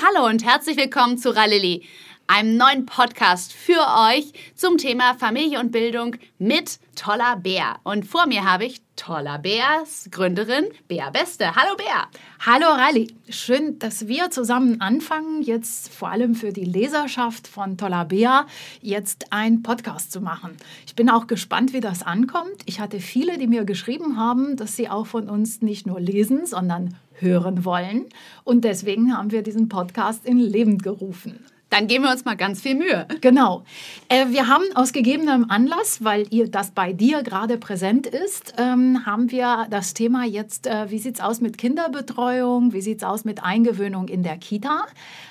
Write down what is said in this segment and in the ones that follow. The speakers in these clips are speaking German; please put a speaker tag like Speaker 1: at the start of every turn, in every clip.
Speaker 1: Hallo und herzlich willkommen zu Rallili, einem neuen Podcast für euch zum Thema Familie und Bildung mit Toller Bär. Und vor mir habe ich Toller Bärs Gründerin Bär Beste. Hallo Bär.
Speaker 2: Hallo Rally. Schön, dass wir zusammen anfangen, jetzt vor allem für die Leserschaft von Toller Bär jetzt einen Podcast zu machen. Ich bin auch gespannt, wie das ankommt. Ich hatte viele, die mir geschrieben haben, dass sie auch von uns nicht nur lesen, sondern hören wollen. Und deswegen haben wir diesen Podcast in Leben gerufen.
Speaker 1: Dann geben wir uns mal ganz viel Mühe.
Speaker 2: Genau. Äh, wir haben aus gegebenem Anlass, weil ihr das bei dir gerade präsent ist, ähm, haben wir das Thema jetzt, äh, wie sieht es aus mit Kinderbetreuung, wie sieht es aus mit Eingewöhnung in der Kita.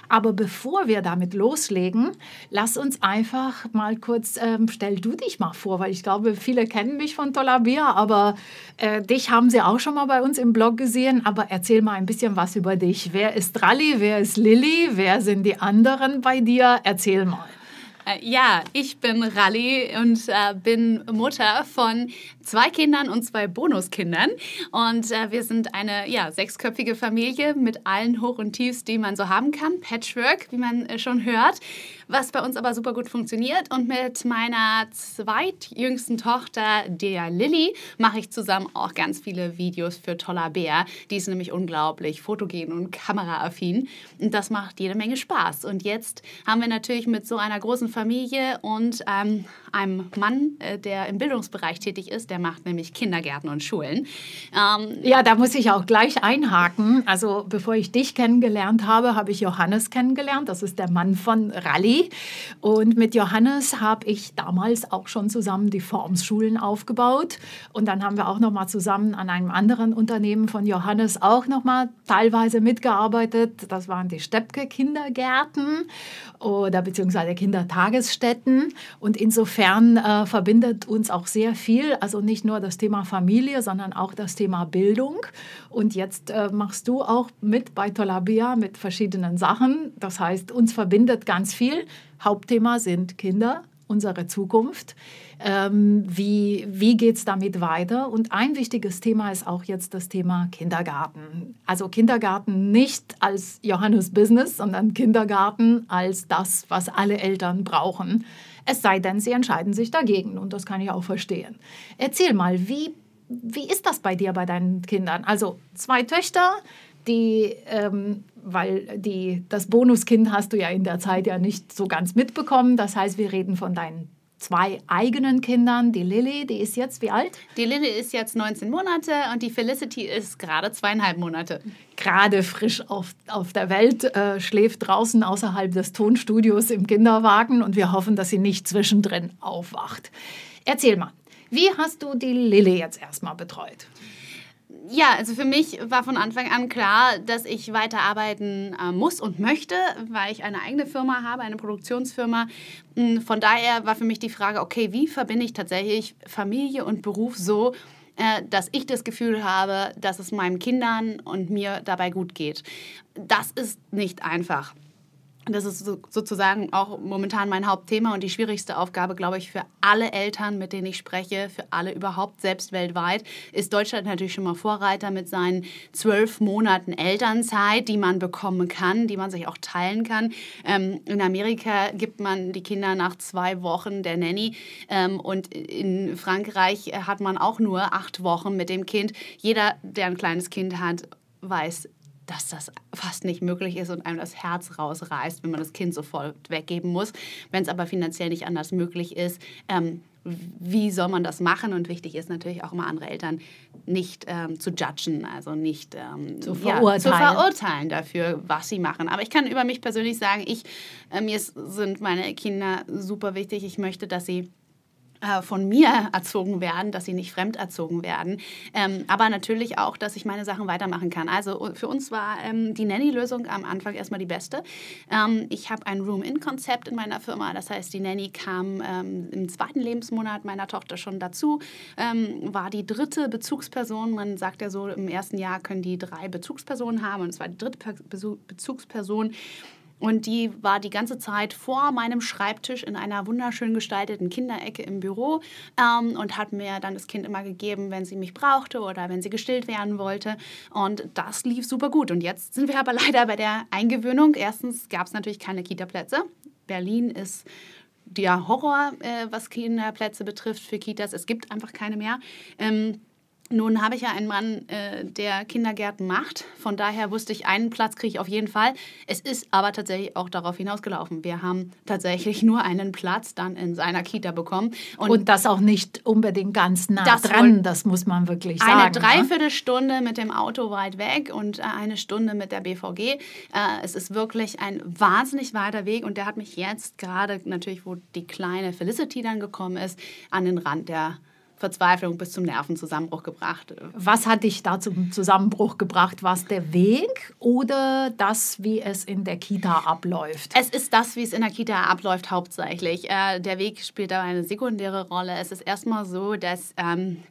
Speaker 2: Aber bevor wir damit loslegen, lass uns einfach mal kurz, ähm, stell du dich mal vor, weil ich glaube, viele kennen mich von Tolabia, aber äh, dich haben sie auch schon mal bei uns im Blog gesehen. Aber erzähl mal ein bisschen was über dich. Wer ist Rally? Wer ist Lilly? Wer sind die anderen bei dir? Erzähl mal.
Speaker 1: Äh, ja, ich bin Rally und äh, bin Mutter von zwei Kindern und zwei Bonuskindern. Und äh, wir sind eine ja, sechsköpfige Familie mit allen Hoch- und Tiefs, die man so haben kann. Patchwork, wie man äh, schon hört. Was bei uns aber super gut funktioniert. Und mit meiner zweitjüngsten Tochter, der Lilly, mache ich zusammen auch ganz viele Videos für Toller Bär. Die ist nämlich unglaublich fotogen und kameraaffin. Und das macht jede Menge Spaß. Und jetzt haben wir natürlich mit so einer großen Familie und ähm, einem Mann, äh, der im Bildungsbereich tätig ist, der macht nämlich Kindergärten und Schulen.
Speaker 2: Ähm, ja, da muss ich auch gleich einhaken. Also bevor ich dich kennengelernt habe, habe ich Johannes kennengelernt. Das ist der Mann von Rally. Und mit Johannes habe ich damals auch schon zusammen die Formschulen aufgebaut. Und dann haben wir auch noch mal zusammen an einem anderen Unternehmen von Johannes auch noch mal teilweise mitgearbeitet. Das waren die Steppke Kindergärten oder beziehungsweise Kindertagesstätten. Und insofern äh, verbindet uns auch sehr viel, also nicht nur das Thema Familie, sondern auch das Thema Bildung. Und jetzt äh, machst du auch mit bei Tolabia mit verschiedenen Sachen. Das heißt, uns verbindet ganz viel. Hauptthema sind Kinder, unsere Zukunft. Ähm, wie wie geht es damit weiter? Und ein wichtiges Thema ist auch jetzt das Thema Kindergarten. Also Kindergarten nicht als Johannes Business, sondern Kindergarten als das, was alle Eltern brauchen. Es sei denn, sie entscheiden sich dagegen. Und das kann ich auch verstehen. Erzähl mal, wie, wie ist das bei dir, bei deinen Kindern? Also zwei Töchter, die, ähm, weil die, das Bonuskind hast du ja in der Zeit ja nicht so ganz mitbekommen. Das heißt, wir reden von deinen zwei eigenen Kindern. Die Lilly, die ist jetzt wie alt?
Speaker 1: Die Lilly ist jetzt 19 Monate und die Felicity ist gerade zweieinhalb Monate.
Speaker 2: Gerade frisch auf, auf der Welt, äh, schläft draußen außerhalb des Tonstudios im Kinderwagen und wir hoffen, dass sie nicht zwischendrin aufwacht. Erzähl mal, wie hast du die Lilly jetzt erstmal betreut?
Speaker 1: Ja, also für mich war von Anfang an klar, dass ich weiterarbeiten äh, muss und möchte, weil ich eine eigene Firma habe, eine Produktionsfirma. Hm, von daher war für mich die Frage, okay, wie verbinde ich tatsächlich Familie und Beruf so, äh, dass ich das Gefühl habe, dass es meinen Kindern und mir dabei gut geht. Das ist nicht einfach. Das ist so, sozusagen auch momentan mein Hauptthema und die schwierigste Aufgabe, glaube ich, für alle Eltern, mit denen ich spreche, für alle überhaupt, selbst weltweit, ist Deutschland natürlich schon mal Vorreiter mit seinen zwölf Monaten Elternzeit, die man bekommen kann, die man sich auch teilen kann. Ähm, in Amerika gibt man die Kinder nach zwei Wochen der Nanny ähm, und in Frankreich hat man auch nur acht Wochen mit dem Kind. Jeder, der ein kleines Kind hat, weiß, dass das fast nicht möglich ist und einem das Herz rausreißt, wenn man das Kind sofort weggeben muss. Wenn es aber finanziell nicht anders möglich ist, ähm, wie soll man das machen? Und wichtig ist natürlich auch immer andere Eltern nicht ähm, zu judgen, also nicht ähm,
Speaker 2: zu, verurteilen. Ja,
Speaker 1: zu, verurteilen. dafür, was sie machen. Aber ich kann über mich persönlich sagen, ich, äh, mir sind meine Kinder super wichtig. Ich möchte, dass sie äh, von mir erzogen werden, dass sie nicht fremd erzogen werden, ähm, aber natürlich auch, dass ich meine Sachen weitermachen kann. Also für uns war ähm, die Nanny-Lösung am Anfang erstmal die beste. Ähm, ich habe ein Room-In-Konzept in meiner Firma, das heißt, die Nanny kam ähm, im zweiten Lebensmonat meiner Tochter schon dazu, ähm, war die dritte Bezugsperson. Man sagt ja so, im ersten Jahr können die drei Bezugspersonen haben und es war die dritte Bezugsperson. Und die war die ganze Zeit vor meinem Schreibtisch in einer wunderschön gestalteten Kinderecke im Büro ähm, und hat mir dann das Kind immer gegeben, wenn sie mich brauchte oder wenn sie gestillt werden wollte. Und das lief super gut. Und jetzt sind wir aber leider bei der Eingewöhnung. Erstens gab es natürlich keine Kita-Plätze. Berlin ist der Horror, äh, was Kinderplätze betrifft für Kitas. Es gibt einfach keine mehr. Ähm, nun habe ich ja einen Mann, äh, der Kindergärten macht. Von daher wusste ich, einen Platz kriege ich auf jeden Fall. Es ist aber tatsächlich auch darauf hinausgelaufen. Wir haben tatsächlich nur einen Platz dann in seiner Kita bekommen.
Speaker 2: Und, Und das auch nicht unbedingt ganz nah das dran, das muss man wirklich sagen.
Speaker 1: Eine
Speaker 2: ne?
Speaker 1: Dreiviertelstunde mit dem Auto weit weg und äh, eine Stunde mit der BVG. Äh, es ist wirklich ein wahnsinnig weiter Weg. Und der hat mich jetzt gerade natürlich, wo die kleine Felicity dann gekommen ist, an den Rand der Verzweiflung bis zum Nervenzusammenbruch gebracht.
Speaker 2: Was hat dich da zum Zusammenbruch gebracht? War es der Weg oder das, wie es in der Kita abläuft?
Speaker 1: Es ist das, wie es in der Kita abläuft, hauptsächlich. Äh, der Weg spielt aber eine sekundäre Rolle. Es ist erstmal so, dass ähm,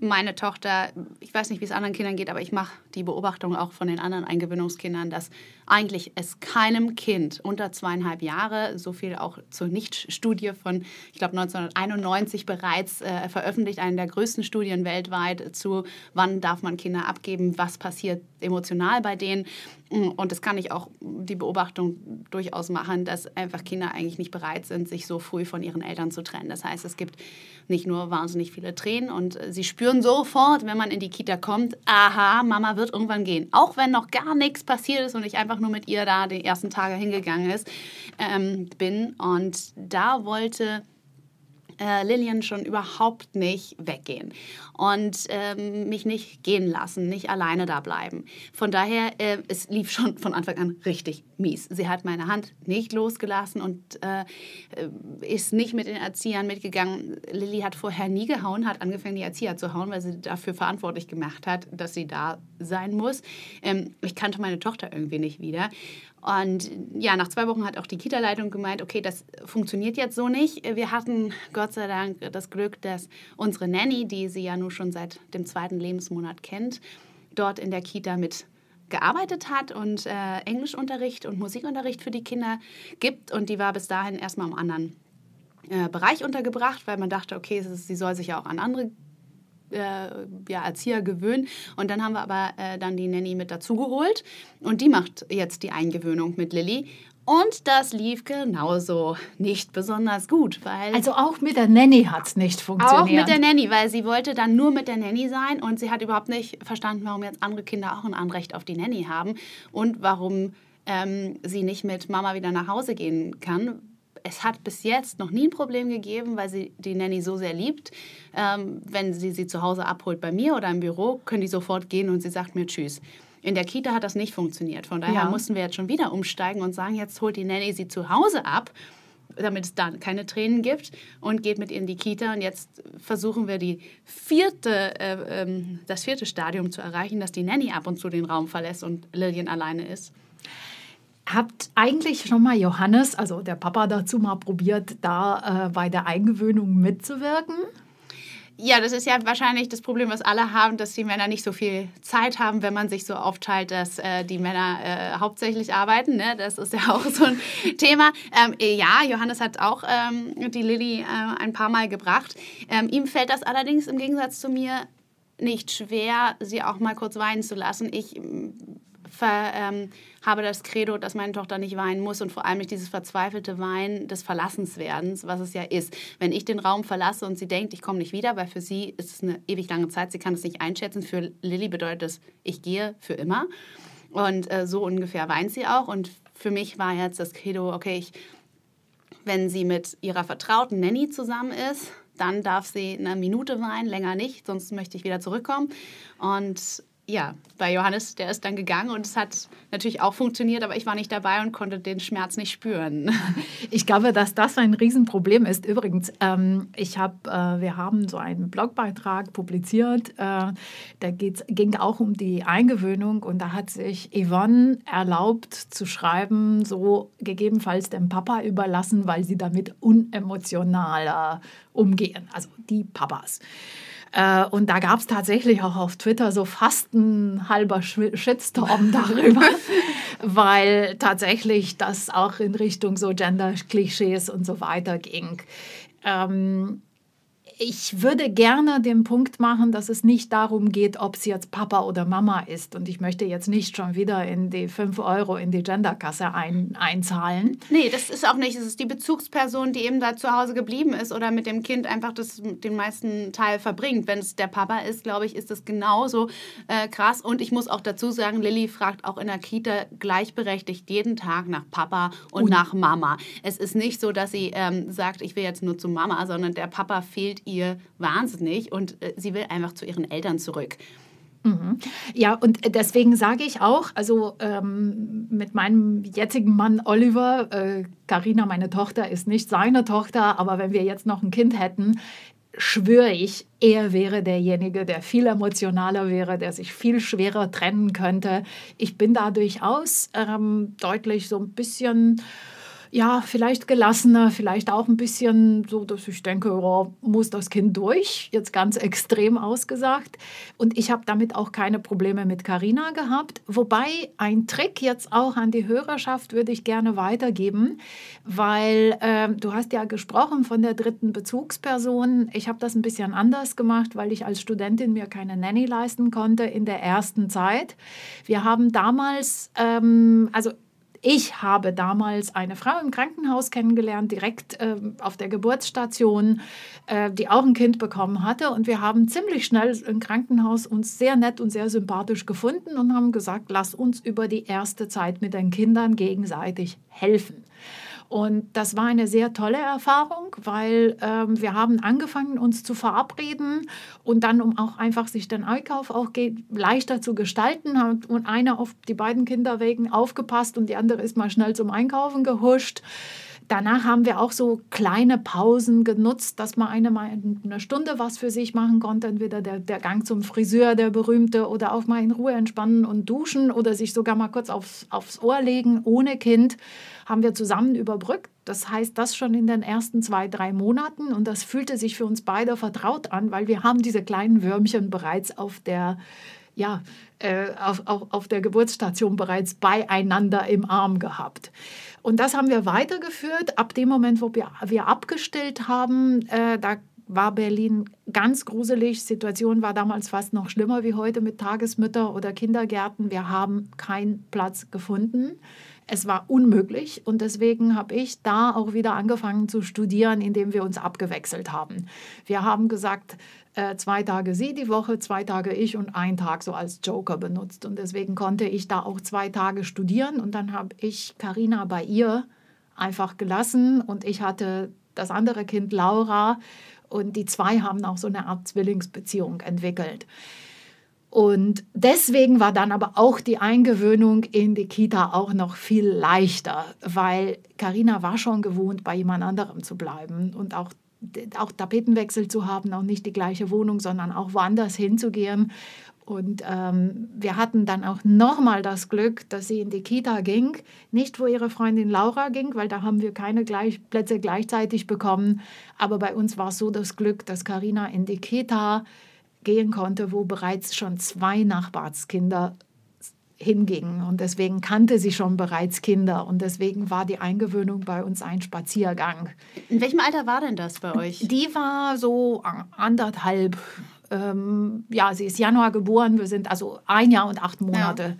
Speaker 1: meine Tochter, ich weiß nicht, wie es anderen Kindern geht, aber ich mache die Beobachtung auch von den anderen Eingewöhnungskindern, dass eigentlich es keinem Kind unter zweieinhalb Jahre, so viel auch zur Nichtstudie von, ich glaube, 1991 bereits äh, veröffentlicht, eine der größten Studien weltweit zu, wann darf man Kinder abgeben, was passiert emotional bei denen. Und das kann ich auch die Beobachtung durchaus machen, dass einfach Kinder eigentlich nicht bereit sind, sich so früh von ihren Eltern zu trennen. Das heißt, es gibt nicht nur wahnsinnig viele Tränen und sie spüren sofort, wenn man in die Kita kommt, aha, Mama wird irgendwann gehen. Auch wenn noch gar nichts passiert ist und ich einfach nur mit ihr da die ersten Tage hingegangen ist, ähm, bin. Und da wollte äh, Lillian schon überhaupt nicht weggehen und ähm, mich nicht gehen lassen, nicht alleine da bleiben. Von daher, äh, es lief schon von Anfang an richtig mies. Sie hat meine Hand nicht losgelassen und äh, ist nicht mit den Erziehern mitgegangen. Lilly hat vorher nie gehauen, hat angefangen, die Erzieher zu hauen, weil sie dafür verantwortlich gemacht hat, dass sie da sein muss. Ähm, ich kannte meine Tochter irgendwie nicht wieder. Und ja, nach zwei Wochen hat auch die Kita-Leitung gemeint, okay, das funktioniert jetzt so nicht. Wir hatten Gott sei Dank das Glück, dass unsere Nanny, die sie ja nur schon seit dem zweiten Lebensmonat kennt, dort in der Kita mit gearbeitet hat und äh, Englischunterricht und Musikunterricht für die Kinder gibt. Und die war bis dahin erstmal im anderen äh, Bereich untergebracht, weil man dachte, okay, sie soll sich ja auch an andere äh, ja, Erzieher gewöhnen. Und dann haben wir aber äh, dann die Nanny mit dazugeholt und die macht jetzt die Eingewöhnung mit Lilly. Und das lief genauso nicht besonders gut, weil.
Speaker 2: Also auch mit der Nanny hat es nicht funktioniert.
Speaker 1: Auch mit der Nanny, weil sie wollte dann nur mit der Nanny sein und sie hat überhaupt nicht verstanden, warum jetzt andere Kinder auch ein Anrecht auf die Nanny haben und warum ähm, sie nicht mit Mama wieder nach Hause gehen kann, es hat bis jetzt noch nie ein Problem gegeben, weil sie die Nanny so sehr liebt. Ähm, wenn sie sie zu Hause abholt bei mir oder im Büro, können die sofort gehen und sie sagt mir Tschüss. In der Kita hat das nicht funktioniert. Von daher ja. mussten wir jetzt schon wieder umsteigen und sagen, jetzt holt die Nanny sie zu Hause ab, damit es dann keine Tränen gibt und geht mit ihr in die Kita. Und jetzt versuchen wir die vierte, äh, ähm, das vierte Stadium zu erreichen, dass die Nanny ab und zu den Raum verlässt und Lillian alleine ist.
Speaker 2: Habt eigentlich schon mal Johannes, also der Papa dazu mal probiert, da äh, bei der Eingewöhnung mitzuwirken?
Speaker 1: Ja, das ist ja wahrscheinlich das Problem, was alle haben, dass die Männer nicht so viel Zeit haben, wenn man sich so aufteilt, dass äh, die Männer äh, hauptsächlich arbeiten. Ne? Das ist ja auch so ein Thema. Ähm, ja, Johannes hat auch ähm, die Lilly äh, ein paar Mal gebracht. Ähm, ihm fällt das allerdings im Gegensatz zu mir nicht schwer, sie auch mal kurz weinen zu lassen. Ich ver, ähm, habe das Credo, dass meine Tochter nicht weinen muss und vor allem nicht dieses verzweifelte Weinen des Verlassenswerdens, was es ja ist. Wenn ich den Raum verlasse und sie denkt, ich komme nicht wieder, weil für sie ist es eine ewig lange Zeit, sie kann es nicht einschätzen. Für Lilly bedeutet es, ich gehe für immer. Und äh, so ungefähr weint sie auch. Und für mich war jetzt das Credo, okay, ich, wenn sie mit ihrer vertrauten Nanny zusammen ist, dann darf sie eine Minute weinen, länger nicht, sonst möchte ich wieder zurückkommen. Und ja, bei Johannes, der ist dann gegangen und es hat natürlich auch funktioniert, aber ich war nicht dabei und konnte den Schmerz nicht spüren.
Speaker 2: Ich glaube, dass das ein Riesenproblem ist. Übrigens, ähm, ich hab, äh, wir haben so einen Blogbeitrag publiziert, äh, da ging auch um die Eingewöhnung und da hat sich Yvonne erlaubt zu schreiben, so gegebenenfalls dem Papa überlassen, weil sie damit unemotionaler umgehen, also die Papas. Äh, und da gab es tatsächlich auch auf Twitter so fast ein halber Shitstorm darüber. weil tatsächlich das auch in Richtung so Gender-Klischees und so weiter ging. Ähm, ich würde gerne den Punkt machen, dass es nicht darum geht, ob sie jetzt Papa oder Mama ist. Und ich möchte jetzt nicht schon wieder in die 5 Euro in die Genderkasse ein, einzahlen.
Speaker 1: Nee, das ist auch nicht. Es ist die Bezugsperson, die eben da zu Hause geblieben ist oder mit dem Kind einfach das, den meisten Teil verbringt. Wenn es der Papa ist, glaube ich, ist das genauso äh, krass. Und ich muss auch dazu sagen, Lilly fragt auch in der Kita gleichberechtigt jeden Tag nach Papa und, und nach Mama. Es ist nicht so, dass sie ähm, sagt, ich will jetzt nur zu Mama, sondern der Papa fehlt ihr wahnsinnig und äh, sie will einfach zu ihren Eltern zurück.
Speaker 2: Mhm. Ja, und deswegen sage ich auch, also ähm, mit meinem jetzigen Mann Oliver, Karina, äh, meine Tochter, ist nicht seine Tochter, aber wenn wir jetzt noch ein Kind hätten, schwöre ich, er wäre derjenige, der viel emotionaler wäre, der sich viel schwerer trennen könnte. Ich bin da durchaus ähm, deutlich so ein bisschen ja, vielleicht gelassener, vielleicht auch ein bisschen so, dass ich denke, oh, muss das Kind durch, jetzt ganz extrem ausgesagt. Und ich habe damit auch keine Probleme mit Carina gehabt. Wobei ein Trick jetzt auch an die Hörerschaft würde ich gerne weitergeben, weil äh, du hast ja gesprochen von der dritten Bezugsperson. Ich habe das ein bisschen anders gemacht, weil ich als Studentin mir keine Nanny leisten konnte in der ersten Zeit. Wir haben damals, ähm, also ich habe damals eine Frau im Krankenhaus kennengelernt, direkt äh, auf der Geburtsstation, äh, die auch ein Kind bekommen hatte. Und wir haben ziemlich schnell im Krankenhaus uns sehr nett und sehr sympathisch gefunden und haben gesagt, lass uns über die erste Zeit mit den Kindern gegenseitig helfen. Und das war eine sehr tolle Erfahrung, weil ähm, wir haben angefangen, uns zu verabreden und dann, um auch einfach sich den Einkauf auch leichter zu gestalten, hat und einer auf die beiden Kinder wegen aufgepasst und die andere ist mal schnell zum Einkaufen gehuscht. Danach haben wir auch so kleine Pausen genutzt, dass man eine mal eine Stunde was für sich machen konnte. Entweder der, der Gang zum Friseur, der berühmte, oder auch mal in Ruhe entspannen und duschen oder sich sogar mal kurz aufs, aufs Ohr legen ohne Kind haben wir zusammen überbrückt. Das heißt, das schon in den ersten zwei, drei Monaten. Und das fühlte sich für uns beide vertraut an, weil wir haben diese kleinen Würmchen bereits auf der, ja, auf, auf, auf der Geburtsstation bereits beieinander im Arm gehabt. Und das haben wir weitergeführt. Ab dem Moment, wo wir, wir abgestillt haben, äh, da war Berlin ganz gruselig. Situation war damals fast noch schlimmer wie heute mit Tagesmütter oder Kindergärten. Wir haben keinen Platz gefunden es war unmöglich und deswegen habe ich da auch wieder angefangen zu studieren, indem wir uns abgewechselt haben. Wir haben gesagt, äh, zwei Tage sie die Woche, zwei Tage ich und ein Tag so als Joker benutzt und deswegen konnte ich da auch zwei Tage studieren und dann habe ich Karina bei ihr einfach gelassen und ich hatte das andere Kind Laura und die zwei haben auch so eine Art Zwillingsbeziehung entwickelt. Und deswegen war dann aber auch die Eingewöhnung in die Kita auch noch viel leichter, weil Karina war schon gewohnt, bei jemand anderem zu bleiben und auch auch Tapetenwechsel zu haben, auch nicht die gleiche Wohnung, sondern auch woanders hinzugehen. Und ähm, wir hatten dann auch nochmal das Glück, dass sie in die Kita ging. Nicht, wo ihre Freundin Laura ging, weil da haben wir keine gleich Plätze gleichzeitig bekommen. Aber bei uns war so das Glück, dass Karina in die Kita gehen konnte, wo bereits schon zwei Nachbarskinder hingingen. Und deswegen kannte sie schon bereits Kinder. Und deswegen war die Eingewöhnung bei uns ein Spaziergang.
Speaker 1: In welchem Alter war denn das bei euch?
Speaker 2: Die war so anderthalb. Ähm, ja, sie ist Januar geboren. Wir sind also ein Jahr und acht Monate.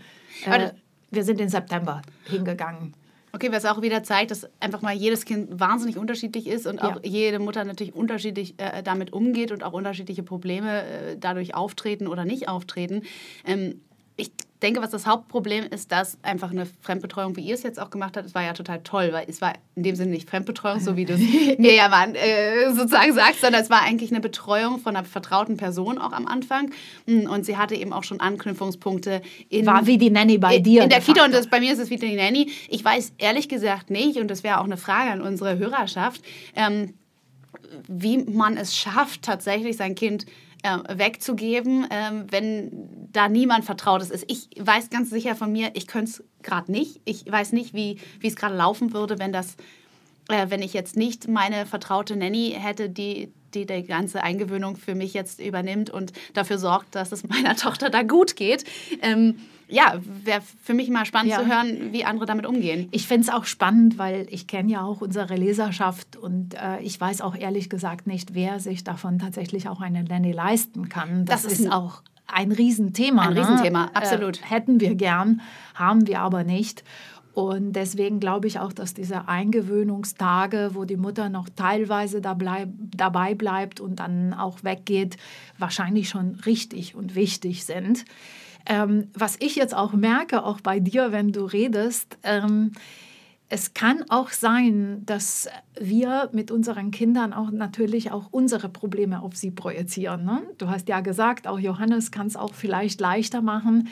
Speaker 2: Ja. Äh, wir sind im September hingegangen.
Speaker 1: Okay, was auch wieder zeigt, dass einfach mal jedes Kind wahnsinnig unterschiedlich ist und auch ja. jede Mutter natürlich unterschiedlich äh, damit umgeht und auch unterschiedliche Probleme äh, dadurch auftreten oder nicht auftreten. Ähm, ich denke, was das Hauptproblem ist, dass einfach eine Fremdbetreuung, wie ihr es jetzt auch gemacht habt, es war ja total toll, weil es war in dem Sinne nicht Fremdbetreuung, so wie du es mir ja mal, äh, sozusagen sagst, sondern es war eigentlich eine Betreuung von einer vertrauten Person auch am Anfang. Hm, und sie hatte eben auch schon Anknüpfungspunkte.
Speaker 2: In, war wie die Nanny bei
Speaker 1: in,
Speaker 2: dir.
Speaker 1: In der Kita und das, bei mir ist es wie die Nanny. Ich weiß ehrlich gesagt nicht, und das wäre auch eine Frage an unsere Hörerschaft, ähm, wie man es schafft, tatsächlich sein Kind äh, wegzugeben, äh, wenn da niemand Vertrautes ist. Ich weiß ganz sicher von mir, ich könnte es gerade nicht. Ich weiß nicht, wie, wie es gerade laufen würde, wenn das, äh, wenn ich jetzt nicht meine vertraute Nanny hätte, die, die die ganze Eingewöhnung für mich jetzt übernimmt und dafür sorgt, dass es meiner Tochter da gut geht. Ähm, ja, wäre für mich mal spannend ja. zu hören, wie andere damit umgehen.
Speaker 2: Ich finde es auch spannend, weil ich kenne ja auch unsere Leserschaft und äh, ich weiß auch ehrlich gesagt nicht, wer sich davon tatsächlich auch eine Nanny leisten kann. Das, das ist, ist auch ein Riesenthema.
Speaker 1: Ein ne? Riesenthema, absolut.
Speaker 2: Äh, hätten wir gern, haben wir aber nicht. Und deswegen glaube ich auch, dass diese Eingewöhnungstage, wo die Mutter noch teilweise dabei bleibt und dann auch weggeht, wahrscheinlich schon richtig und wichtig sind. Ähm, was ich jetzt auch merke, auch bei dir, wenn du redest, ähm, es kann auch sein, dass wir mit unseren Kindern auch natürlich auch unsere Probleme auf sie projizieren. Ne? Du hast ja gesagt, auch Johannes kann es auch vielleicht leichter machen.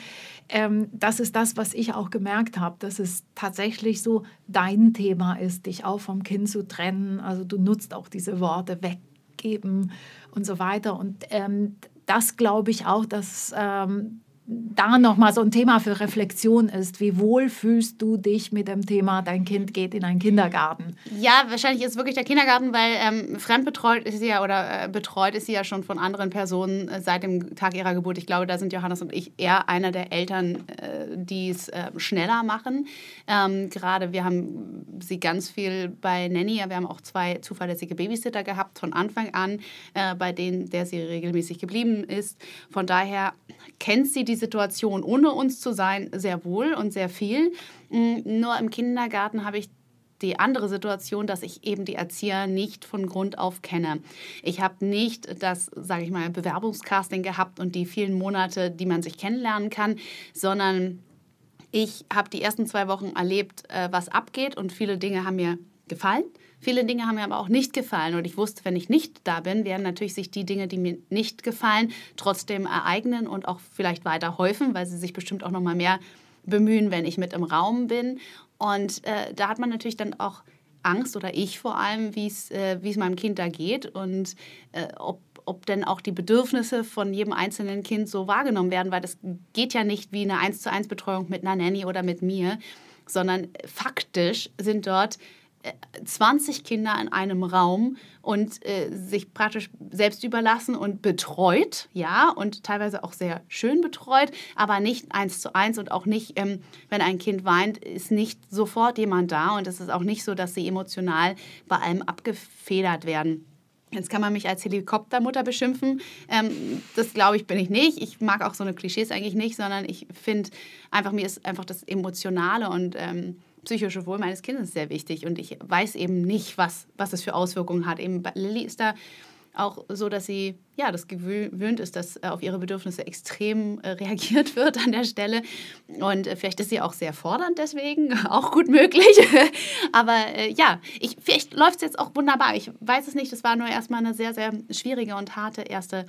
Speaker 2: Ähm, das ist das, was ich auch gemerkt habe, dass es tatsächlich so dein Thema ist, dich auch vom Kind zu trennen. Also du nutzt auch diese Worte weggeben und so weiter. Und ähm, das glaube ich auch, dass ähm, da nochmal so ein Thema für Reflexion ist. Wie wohl fühlst du dich mit dem Thema, dein Kind geht in einen Kindergarten?
Speaker 1: Ja, wahrscheinlich ist es wirklich der Kindergarten, weil ähm, fremdbetreut ist sie ja oder äh, betreut ist sie ja schon von anderen Personen äh, seit dem Tag ihrer Geburt. Ich glaube, da sind Johannes und ich eher einer der Eltern, äh, die es äh, schneller machen. Ähm, Gerade wir haben sie ganz viel bei Nanny, wir haben auch zwei zuverlässige Babysitter gehabt von Anfang an, äh, bei denen der sie regelmäßig geblieben ist. Von daher kennt sie die Situation, ohne uns zu sein, sehr wohl und sehr viel. Mm, nur im Kindergarten habe ich die andere Situation, dass ich eben die Erzieher nicht von Grund auf kenne. Ich habe nicht das, sage ich mal, Bewerbungscasting gehabt und die vielen Monate, die man sich kennenlernen kann, sondern ich habe die ersten zwei Wochen erlebt, äh, was abgeht und viele Dinge haben mir gefallen. Viele Dinge haben mir aber auch nicht gefallen und ich wusste, wenn ich nicht da bin, werden natürlich sich die Dinge, die mir nicht gefallen, trotzdem ereignen und auch vielleicht weiter häufen, weil sie sich bestimmt auch noch mal mehr bemühen, wenn ich mit im Raum bin. Und äh, da hat man natürlich dann auch Angst oder ich vor allem, wie äh, es meinem Kind da geht und äh, ob ob denn auch die Bedürfnisse von jedem einzelnen Kind so wahrgenommen werden, weil das geht ja nicht wie eine 1 zu 1 Betreuung mit einer Nanny oder mit mir, sondern faktisch sind dort 20 Kinder in einem Raum und äh, sich praktisch selbst überlassen und betreut, ja, und teilweise auch sehr schön betreut, aber nicht eins zu eins und auch nicht, ähm, wenn ein Kind weint, ist nicht sofort jemand da und es ist auch nicht so, dass sie emotional bei allem abgefedert werden. Jetzt kann man mich als Helikoptermutter beschimpfen. Ähm, das glaube ich, bin ich nicht. Ich mag auch so eine Klischees eigentlich nicht, sondern ich finde einfach, mir ist einfach das Emotionale und ähm, psychische Wohl meines Kindes sehr wichtig und ich weiß eben nicht, was, was es für Auswirkungen hat. Eben Lilly ist da auch so, dass sie ja das gewöhnt ist, dass äh, auf ihre Bedürfnisse extrem äh, reagiert wird an der Stelle und äh, vielleicht ist sie auch sehr fordernd deswegen, auch gut möglich. Aber ja, ich, vielleicht läuft es jetzt auch wunderbar. Ich weiß es nicht. Das war nur erstmal eine sehr sehr schwierige und harte erste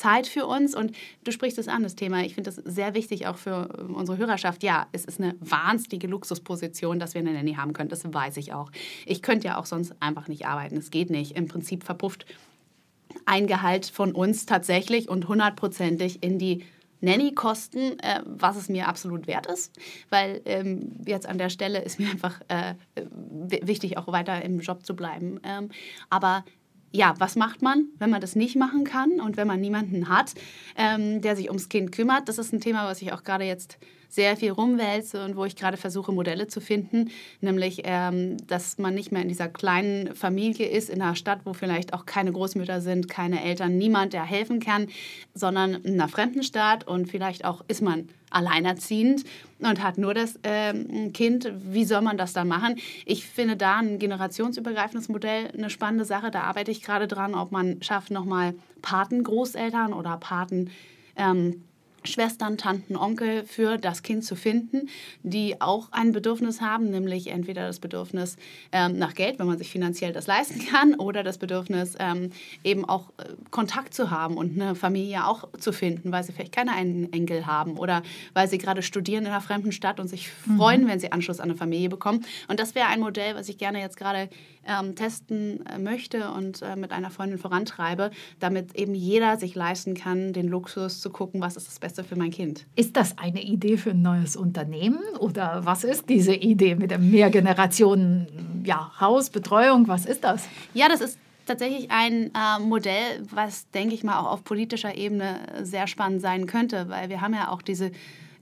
Speaker 1: Zeit für uns. Und du sprichst es an, das Thema. Ich finde das sehr wichtig auch für ähm, unsere Hörerschaft. Ja, es ist eine wahnsinnige Luxusposition, dass wir eine Nanny haben können. Das weiß ich auch. Ich könnte ja auch sonst einfach nicht arbeiten. Es geht nicht. Im Prinzip verpufft ein Gehalt von uns tatsächlich und hundertprozentig in die Nanny-Kosten, äh, was es mir absolut wert ist, weil ähm, jetzt an der Stelle ist mir einfach äh, wichtig, auch weiter im Job zu bleiben. Ähm, aber ja, was macht man, wenn man das nicht machen kann und wenn man niemanden hat, ähm, der sich ums Kind kümmert? Das ist ein Thema, was ich auch gerade jetzt sehr viel rumwälze und wo ich gerade versuche, Modelle zu finden, nämlich, ähm, dass man nicht mehr in dieser kleinen Familie ist, in einer Stadt, wo vielleicht auch keine Großmütter sind, keine Eltern, niemand, der helfen kann, sondern in einer fremden Stadt und vielleicht auch ist man alleinerziehend und hat nur das ähm, Kind. Wie soll man das dann machen? Ich finde da ein generationsübergreifendes Modell eine spannende Sache. Da arbeite ich gerade dran, ob man schafft, nochmal Patengroßeltern oder Paten. Ähm, Schwestern, Tanten, Onkel für das Kind zu finden, die auch ein Bedürfnis haben, nämlich entweder das Bedürfnis ähm, nach Geld, wenn man sich finanziell das leisten kann, oder das Bedürfnis ähm, eben auch äh, Kontakt zu haben und eine Familie auch zu finden, weil sie vielleicht keine Enkel haben oder weil sie gerade studieren in einer fremden Stadt und sich mhm. freuen, wenn sie Anschluss an eine Familie bekommen. Und das wäre ein Modell, was ich gerne jetzt gerade ähm, testen äh, möchte und äh, mit einer Freundin vorantreibe, damit eben jeder sich leisten kann, den Luxus zu gucken, was ist das Beste für mein Kind.
Speaker 2: Ist das eine Idee für ein neues Unternehmen oder was ist diese Idee mit dem Mehrgenerationen ja, Haus, Betreuung, was ist das?
Speaker 1: Ja, das ist tatsächlich ein äh, Modell, was, denke ich mal, auch auf politischer Ebene sehr spannend sein könnte, weil wir haben ja auch diese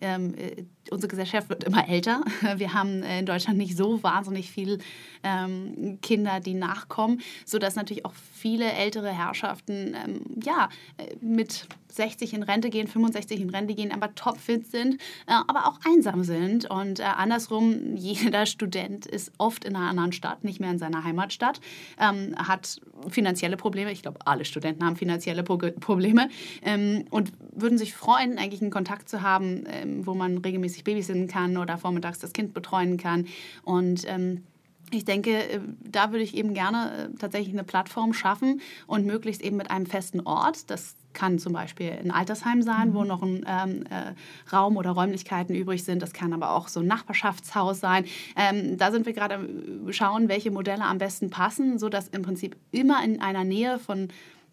Speaker 1: ähm, äh, unsere Gesellschaft wird immer älter. Wir haben in Deutschland nicht so wahnsinnig viele ähm, Kinder, die nachkommen, sodass natürlich auch viele ältere Herrschaften ähm, ja, äh, mit 60 in Rente gehen, 65 in Rente gehen, aber topfit sind, äh, aber auch einsam sind. Und äh, andersrum, jeder Student ist oft in einer anderen Stadt, nicht mehr in seiner Heimatstadt, ähm, hat finanzielle Probleme. Ich glaube, alle Studenten haben finanzielle Pro Probleme ähm, und würden sich freuen, eigentlich einen Kontakt zu haben, ähm, wo man regelmäßig babysitten kann oder vormittags das Kind betreuen kann. Und ähm, ich denke, äh, da würde ich eben gerne äh, tatsächlich eine Plattform schaffen und möglichst eben mit einem festen Ort. Das kann zum Beispiel ein Altersheim sein, mhm. wo noch ein ähm, äh, Raum oder Räumlichkeiten übrig sind. Das kann aber auch so ein Nachbarschaftshaus sein. Ähm, da sind wir gerade schauen, welche Modelle am besten passen, sodass im Prinzip immer in einer Nähe von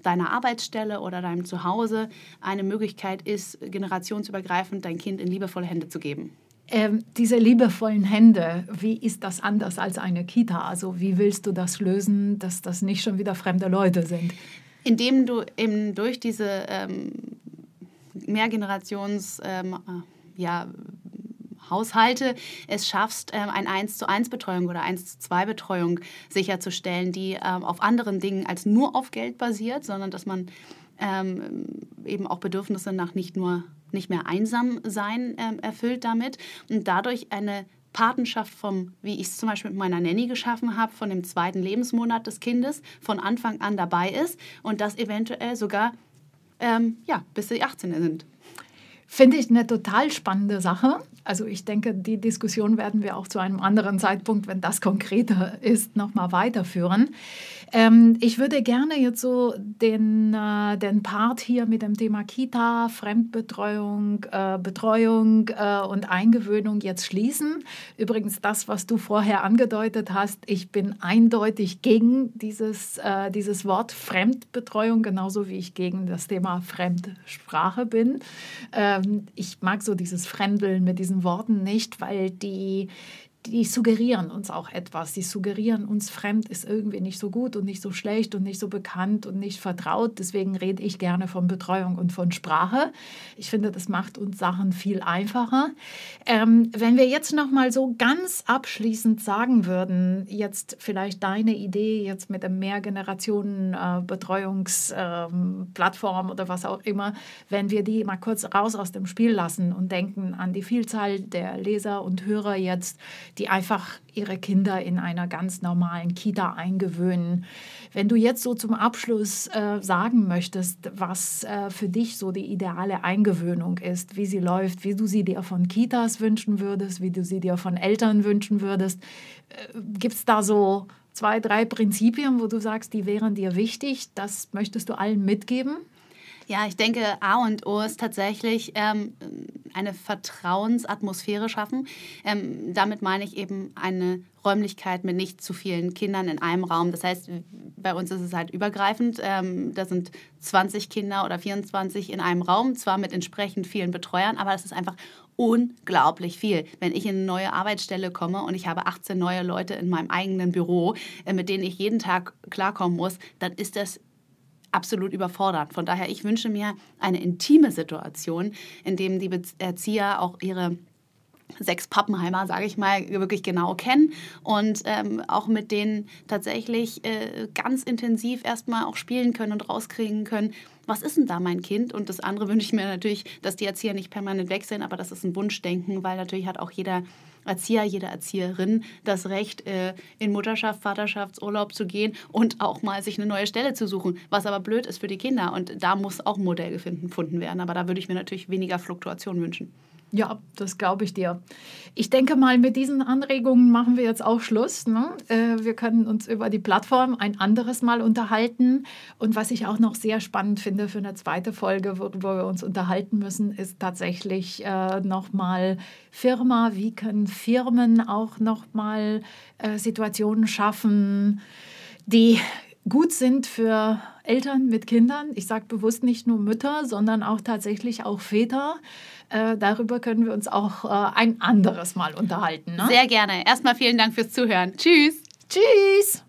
Speaker 1: deiner Arbeitsstelle oder deinem Zuhause eine Möglichkeit ist, generationsübergreifend dein Kind in liebevolle Hände zu geben.
Speaker 2: Ähm, diese liebevollen Hände, wie ist das anders als eine Kita? Also wie willst du das lösen, dass das nicht schon wieder fremde Leute sind?
Speaker 1: Indem du eben durch diese ähm, Mehrgenerations ähm, äh, ja, Haushalte es schaffst, ähm, eine 1 zu 1 Betreuung oder 1 zu 2 Betreuung sicherzustellen, die ähm, auf anderen Dingen als nur auf Geld basiert, sondern dass man ähm, eben auch Bedürfnisse nach nicht nur nicht mehr einsam sein erfüllt damit und dadurch eine Patenschaft vom, wie ich es zum Beispiel mit meiner Nanny geschaffen habe, von dem zweiten Lebensmonat des Kindes von Anfang an dabei ist und das eventuell sogar ähm, ja, bis sie 18 sind.
Speaker 2: Finde ich eine total spannende Sache. Also ich denke, die Diskussion werden wir auch zu einem anderen Zeitpunkt, wenn das konkreter ist, nochmal weiterführen. Ähm, ich würde gerne jetzt so den, äh, den Part hier mit dem Thema Kita, Fremdbetreuung, äh, Betreuung äh, und Eingewöhnung jetzt schließen. Übrigens das, was du vorher angedeutet hast, ich bin eindeutig gegen dieses, äh, dieses Wort Fremdbetreuung, genauso wie ich gegen das Thema Fremdsprache bin. Ähm, ich mag so dieses Fremdeln mit diesen Worten nicht, weil die die suggerieren uns auch etwas. Die suggerieren uns, fremd ist irgendwie nicht so gut und nicht so schlecht und nicht so bekannt und nicht vertraut. Deswegen rede ich gerne von Betreuung und von Sprache. Ich finde, das macht uns Sachen viel einfacher. Ähm, wenn wir jetzt noch mal so ganz abschließend sagen würden, jetzt vielleicht deine Idee jetzt mit der Mehrgenerationen-Betreuungsplattform äh, oder was auch immer, wenn wir die mal kurz raus aus dem Spiel lassen und denken an die Vielzahl der Leser und Hörer jetzt, die einfach ihre Kinder in einer ganz normalen Kita eingewöhnen. Wenn du jetzt so zum Abschluss äh, sagen möchtest, was äh, für dich so die ideale Eingewöhnung ist, wie sie läuft, wie du sie dir von Kitas wünschen würdest, wie du sie dir von Eltern wünschen würdest, äh, gibt es da so zwei, drei Prinzipien, wo du sagst, die wären dir wichtig, das möchtest du allen mitgeben?
Speaker 1: Ja, ich denke, A und O ist tatsächlich ähm, eine Vertrauensatmosphäre schaffen. Ähm, damit meine ich eben eine Räumlichkeit mit nicht zu vielen Kindern in einem Raum. Das heißt, bei uns ist es halt übergreifend. Ähm, da sind 20 Kinder oder 24 in einem Raum, zwar mit entsprechend vielen Betreuern, aber es ist einfach unglaublich viel. Wenn ich in eine neue Arbeitsstelle komme und ich habe 18 neue Leute in meinem eigenen Büro, äh, mit denen ich jeden Tag klarkommen muss, dann ist das absolut überfordert. Von daher, ich wünsche mir eine intime Situation, in dem die Erzieher auch ihre sechs Pappenheimer, sage ich mal, wirklich genau kennen und ähm, auch mit denen tatsächlich äh, ganz intensiv erstmal auch spielen können und rauskriegen können, was ist denn da mein Kind? Und das andere wünsche ich mir natürlich, dass die Erzieher nicht permanent wechseln, aber das ist ein Wunschdenken, weil natürlich hat auch jeder Erzieher, jede Erzieherin das Recht, äh, in Mutterschaft, Vaterschaftsurlaub zu gehen und auch mal sich eine neue Stelle zu suchen, was aber blöd ist für die Kinder. Und da muss auch ein Modell gefunden werden. Aber da würde ich mir natürlich weniger Fluktuation wünschen.
Speaker 2: Ja, das glaube ich dir. Ich denke mal, mit diesen Anregungen machen wir jetzt auch Schluss. Ne? Äh, wir können uns über die Plattform ein anderes Mal unterhalten. Und was ich auch noch sehr spannend finde für eine zweite Folge, wo, wo wir uns unterhalten müssen, ist tatsächlich äh, nochmal Firma. Wie können Firmen auch nochmal äh, Situationen schaffen, die gut sind für Eltern mit Kindern. Ich sage bewusst nicht nur Mütter, sondern auch tatsächlich auch Väter. Äh, darüber können wir uns auch äh, ein anderes Mal unterhalten. Ne?
Speaker 1: Sehr gerne. Erstmal vielen Dank fürs Zuhören. Tschüss.
Speaker 2: Tschüss.